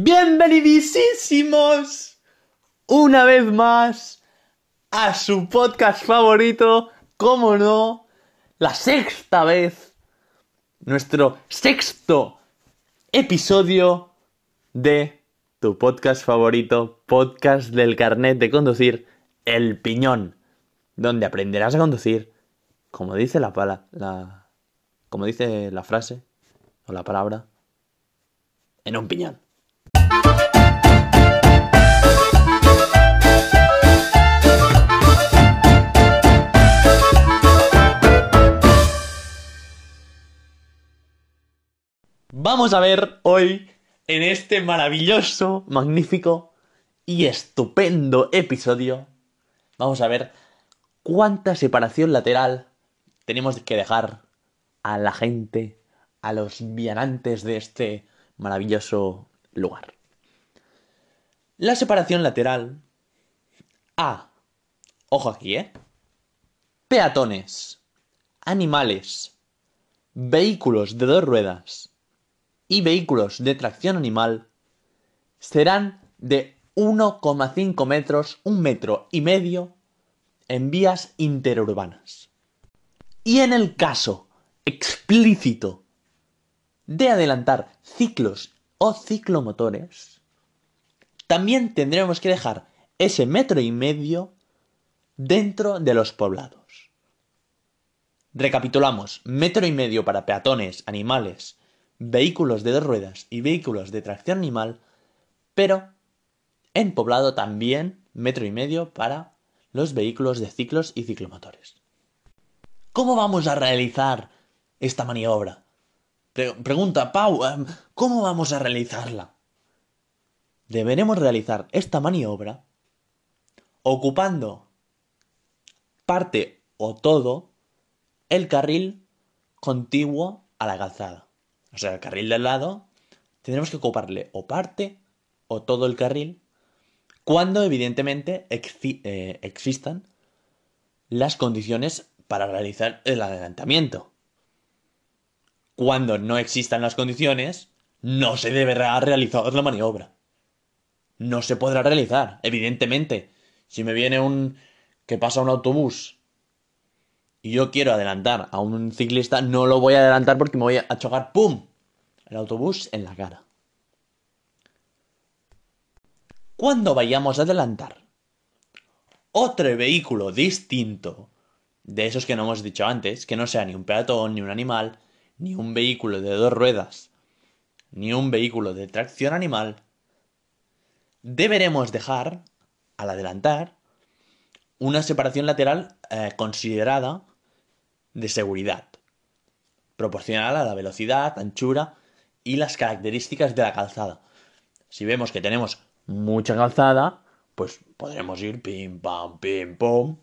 Bienvenidísimos una vez más a su podcast favorito, como no, la sexta vez, nuestro sexto episodio de tu podcast favorito, podcast del carnet de conducir, El Piñón, donde aprenderás a conducir, como dice la pala, la, como dice la frase o la palabra, en un piñón. Vamos a ver hoy en este maravilloso, magnífico y estupendo episodio. Vamos a ver cuánta separación lateral tenemos que dejar a la gente, a los vianantes de este maravilloso lugar. La separación lateral A. Ojo aquí, ¿eh? Peatones, animales, vehículos de dos ruedas y vehículos de tracción animal serán de 1,5 metros, un metro y medio en vías interurbanas. Y en el caso explícito de adelantar ciclos o ciclomotores, también tendremos que dejar ese metro y medio dentro de los poblados. Recapitulamos, metro y medio para peatones, animales, vehículos de dos ruedas y vehículos de tracción animal, pero en poblado también metro y medio para los vehículos de ciclos y ciclomotores. ¿Cómo vamos a realizar esta maniobra? pregunta Pau, em, ¿cómo vamos a realizarla? Deberemos realizar esta maniobra ocupando parte o todo el carril contiguo a la calzada o sea, el carril del lado, tendremos que ocuparle o parte o todo el carril cuando evidentemente eh, existan las condiciones para realizar el adelantamiento. Cuando no existan las condiciones, no se deberá realizar la maniobra. No se podrá realizar, evidentemente. Si me viene un... que pasa un autobús y yo quiero adelantar a un ciclista, no lo voy a adelantar porque me voy a chocar, ¡pum! El autobús en la cara. Cuando vayamos a adelantar otro vehículo distinto de esos que no hemos dicho antes, que no sea ni un peatón, ni un animal, ni un vehículo de dos ruedas, ni un vehículo de tracción animal, deberemos dejar, al adelantar, una separación lateral eh, considerada de seguridad, proporcional a la velocidad, anchura y las características de la calzada. Si vemos que tenemos mucha calzada, pues podremos ir pim pam pim pum.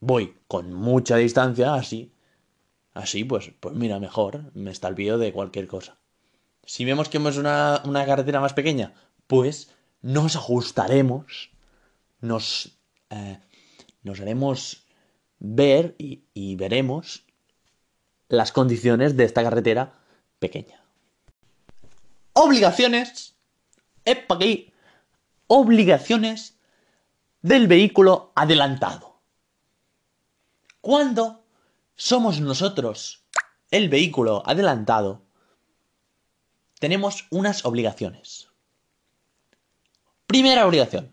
Voy con mucha distancia, así. Así, pues, pues mira, mejor, me está estalvío de cualquier cosa. Si vemos que es una, una carretera más pequeña, pues nos ajustaremos, nos, eh, nos haremos ver y, veremos las condiciones de esta carretera pequeña. Obligaciones. Epa aquí. Obligaciones del vehículo adelantado. Cuando somos nosotros el vehículo adelantado, tenemos unas obligaciones. Primera obligación.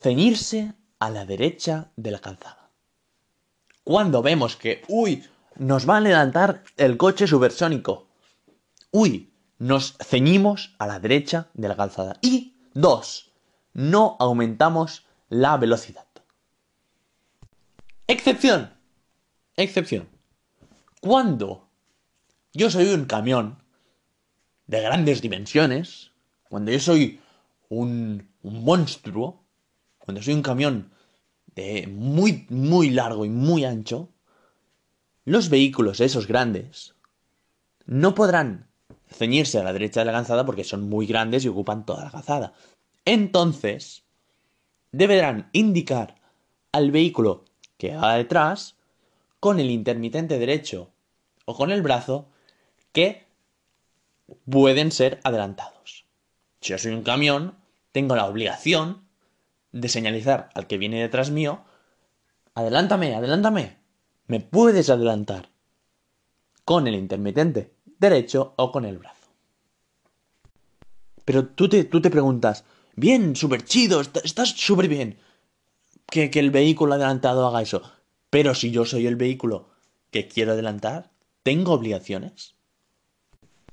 Ceñirse a la derecha de la calzada. Cuando vemos que, uy, nos va a adelantar el coche supersónico. Uy, nos ceñimos a la derecha de la calzada. Y dos, no aumentamos la velocidad. Excepción. Excepción. Cuando yo soy un camión de grandes dimensiones, cuando yo soy un monstruo, cuando soy un camión de muy, muy largo y muy ancho, los vehículos esos grandes no podrán ceñirse a la derecha de la calzada porque son muy grandes y ocupan toda la calzada. Entonces, deberán indicar al vehículo que va detrás con el intermitente derecho o con el brazo que pueden ser adelantados. Si yo soy un camión, tengo la obligación de señalizar al que viene detrás mío, adelántame, adelántame, me puedes adelantar con el intermitente derecho o con el brazo. Pero tú te, tú te preguntas, bien, súper chido, estás súper bien que, que el vehículo adelantado haga eso. Pero si yo soy el vehículo que quiero adelantar, ¿tengo obligaciones?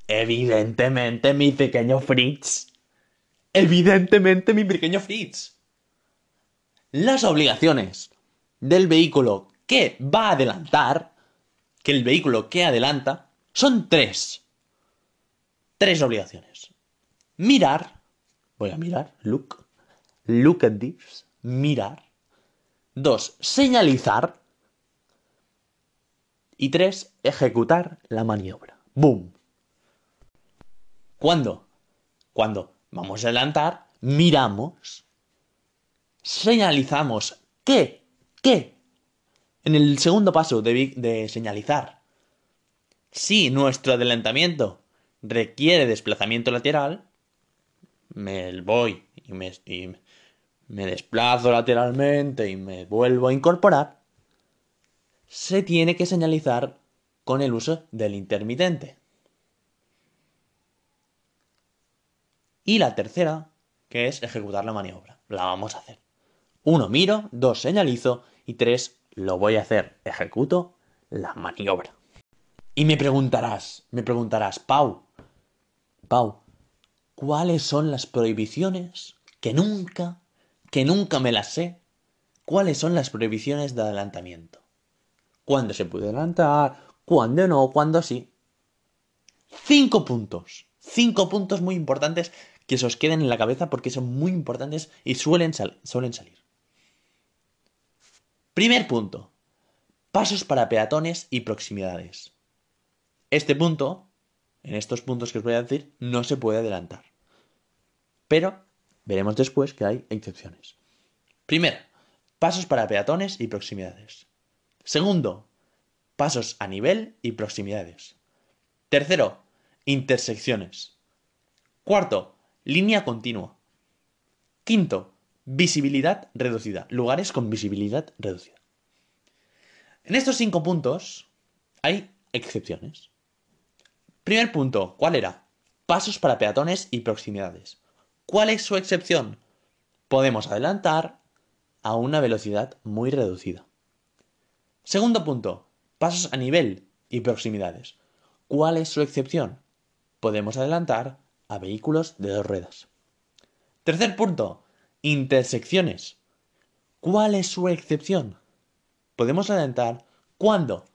Evidentemente, mi pequeño Fritz. Evidentemente, mi pequeño Fritz. Las obligaciones del vehículo que va a adelantar, que el vehículo que adelanta, son tres. Tres obligaciones. Mirar. Voy a mirar. Look. Look at this. Mirar. Dos. Señalizar. Y tres. Ejecutar la maniobra. ¡Boom! ¿Cuándo? Cuando vamos a adelantar, miramos, señalizamos qué, qué. En el segundo paso de, de señalizar, si nuestro adelantamiento requiere desplazamiento lateral, me voy y me, y me desplazo lateralmente y me vuelvo a incorporar, se tiene que señalizar con el uso del intermitente. Y la tercera, que es ejecutar la maniobra. La vamos a hacer. Uno, miro. Dos, señalizo. Y tres, lo voy a hacer. Ejecuto la maniobra. Y me preguntarás, me preguntarás, Pau, Pau, ¿cuáles son las prohibiciones que nunca, que nunca me las sé? ¿Cuáles son las prohibiciones de adelantamiento? ¿Cuándo se puede adelantar? ¿Cuándo no? ¿Cuándo sí? Cinco puntos. Cinco puntos muy importantes que se os queden en la cabeza porque son muy importantes y suelen, suelen salir. Primer punto. Pasos para peatones y proximidades. Este punto, en estos puntos que os voy a decir, no se puede adelantar. Pero veremos después que hay excepciones. Primero, pasos para peatones y proximidades. Segundo, pasos a nivel y proximidades. Tercero, intersecciones. Cuarto, Línea continua. Quinto, visibilidad reducida. Lugares con visibilidad reducida. En estos cinco puntos hay excepciones. Primer punto, ¿cuál era? Pasos para peatones y proximidades. ¿Cuál es su excepción? Podemos adelantar a una velocidad muy reducida. Segundo punto, pasos a nivel y proximidades. ¿Cuál es su excepción? Podemos adelantar a vehículos de dos ruedas. Tercer punto, intersecciones. ¿Cuál es su excepción? Podemos adelantar cuando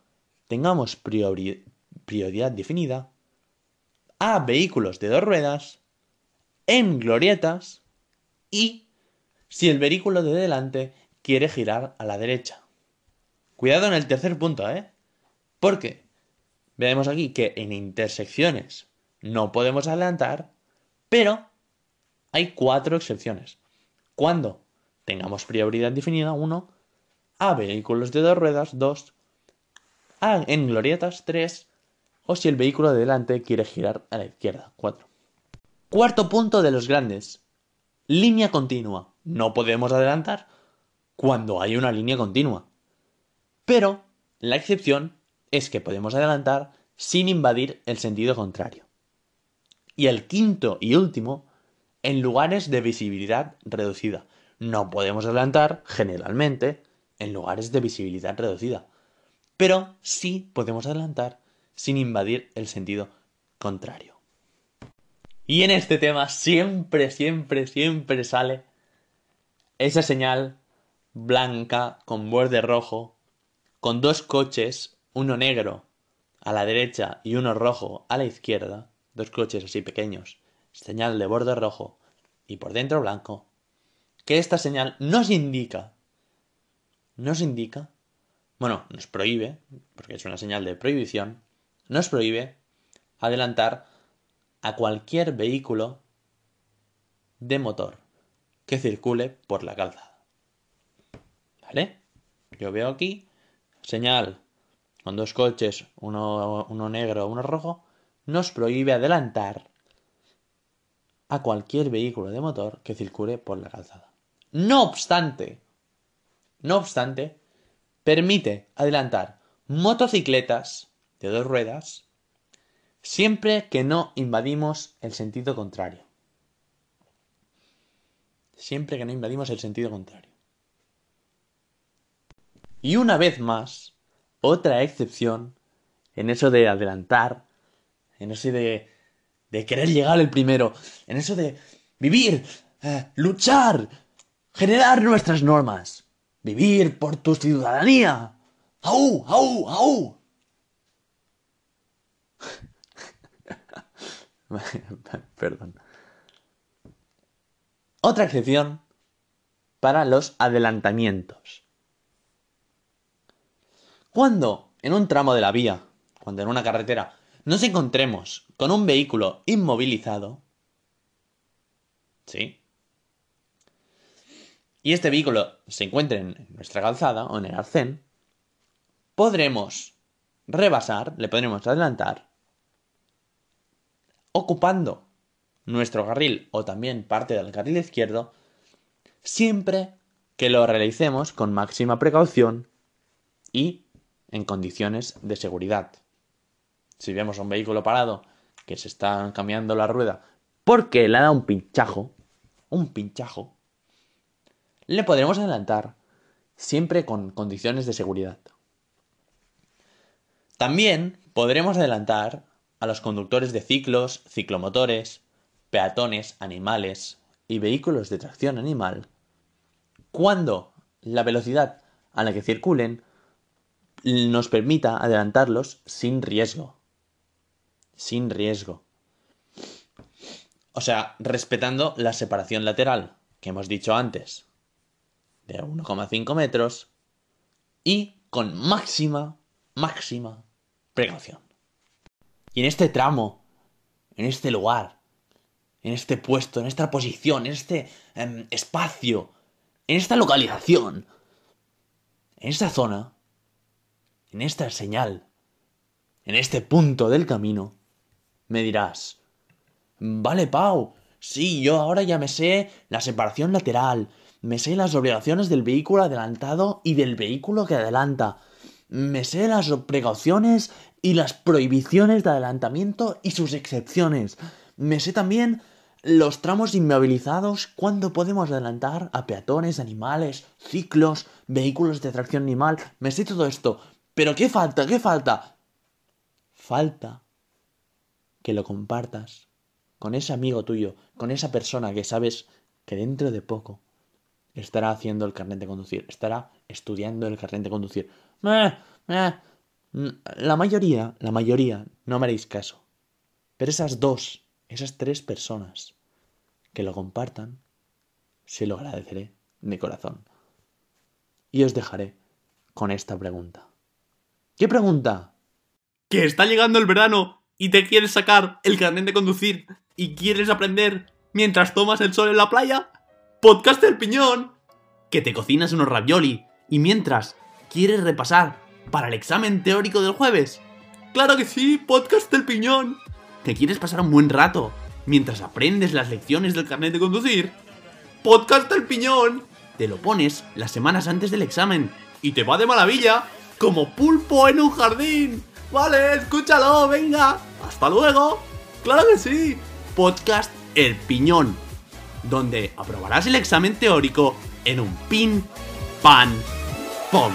tengamos prioridad definida a vehículos de dos ruedas, en glorietas y si el vehículo de delante quiere girar a la derecha. Cuidado en el tercer punto, ¿eh? Porque vemos aquí que en intersecciones no podemos adelantar, pero hay cuatro excepciones. Cuando tengamos prioridad definida, uno, a vehículos de dos ruedas, dos, a en glorietas, tres, o si el vehículo de delante quiere girar a la izquierda, cuatro. Cuarto punto de los grandes. Línea continua. No podemos adelantar cuando hay una línea continua. Pero la excepción es que podemos adelantar sin invadir el sentido contrario. Y el quinto y último, en lugares de visibilidad reducida. No podemos adelantar, generalmente, en lugares de visibilidad reducida. Pero sí podemos adelantar sin invadir el sentido contrario. Y en este tema siempre, siempre, siempre sale esa señal blanca con borde rojo, con dos coches, uno negro a la derecha y uno rojo a la izquierda, dos coches así pequeños, señal de borde rojo y por dentro blanco, que esta señal nos indica, nos indica, bueno, nos prohíbe, porque es una señal de prohibición, nos prohíbe adelantar a cualquier vehículo de motor que circule por la calzada. ¿Vale? Yo veo aquí señal con dos coches, uno, uno negro, uno rojo, nos prohíbe adelantar a cualquier vehículo de motor que circule por la calzada. No obstante, no obstante, permite adelantar motocicletas de dos ruedas siempre que no invadimos el sentido contrario. Siempre que no invadimos el sentido contrario. Y una vez más, otra excepción en eso de adelantar, en eso de, de querer llegar el primero, en eso de vivir, eh, luchar, generar nuestras normas, vivir por tu ciudadanía. ¡Au, au, au! Perdón. Otra excepción para los adelantamientos. Cuando en un tramo de la vía, cuando en una carretera, nos encontremos con un vehículo inmovilizado, ¿sí? Y este vehículo se encuentre en nuestra calzada o en el arcén, podremos rebasar, le podremos adelantar, ocupando nuestro carril o también parte del carril izquierdo, siempre que lo realicemos con máxima precaución y en condiciones de seguridad. Si vemos un vehículo parado que se está cambiando la rueda porque le ha dado un pinchajo, un pinchajo, le podremos adelantar siempre con condiciones de seguridad. También podremos adelantar a los conductores de ciclos, ciclomotores, peatones, animales y vehículos de tracción animal cuando la velocidad a la que circulen nos permita adelantarlos sin riesgo. Sin riesgo. O sea, respetando la separación lateral que hemos dicho antes de 1,5 metros y con máxima, máxima precaución. Y en este tramo, en este lugar, en este puesto, en esta posición, en este em, espacio, en esta localización, en esta zona, en esta señal, en este punto del camino, me dirás, vale, Pau, sí, yo ahora ya me sé la separación lateral, me sé las obligaciones del vehículo adelantado y del vehículo que adelanta, me sé las precauciones y las prohibiciones de adelantamiento y sus excepciones. Me sé también los tramos inmovilizados, cuándo podemos adelantar a peatones, animales, ciclos, vehículos de tracción animal. Me sé todo esto. Pero ¿qué falta? ¿Qué falta? Falta que lo compartas con ese amigo tuyo, con esa persona que sabes que dentro de poco estará haciendo el carnet de conducir, estará estudiando el carnet de conducir. Eh, la mayoría, la mayoría, no me haréis caso. Pero esas dos, esas tres personas que lo compartan, se lo agradeceré de corazón. Y os dejaré con esta pregunta. ¿Qué pregunta? Que está llegando el verano y te quieres sacar el carnet de conducir y quieres aprender mientras tomas el sol en la playa. Podcast del piñón. Que te cocinas unos ravioli y mientras quieres repasar para el examen teórico del jueves. Claro que sí, podcast del piñón. ¿Te quieres pasar un buen rato mientras aprendes las lecciones del carnet de conducir? Podcast del piñón. Te lo pones las semanas antes del examen y te va de maravilla, como pulpo en un jardín. Vale, escúchalo, venga. Hasta luego. Claro que sí. Podcast El Piñón, donde aprobarás el examen teórico en un pin, pan, pom.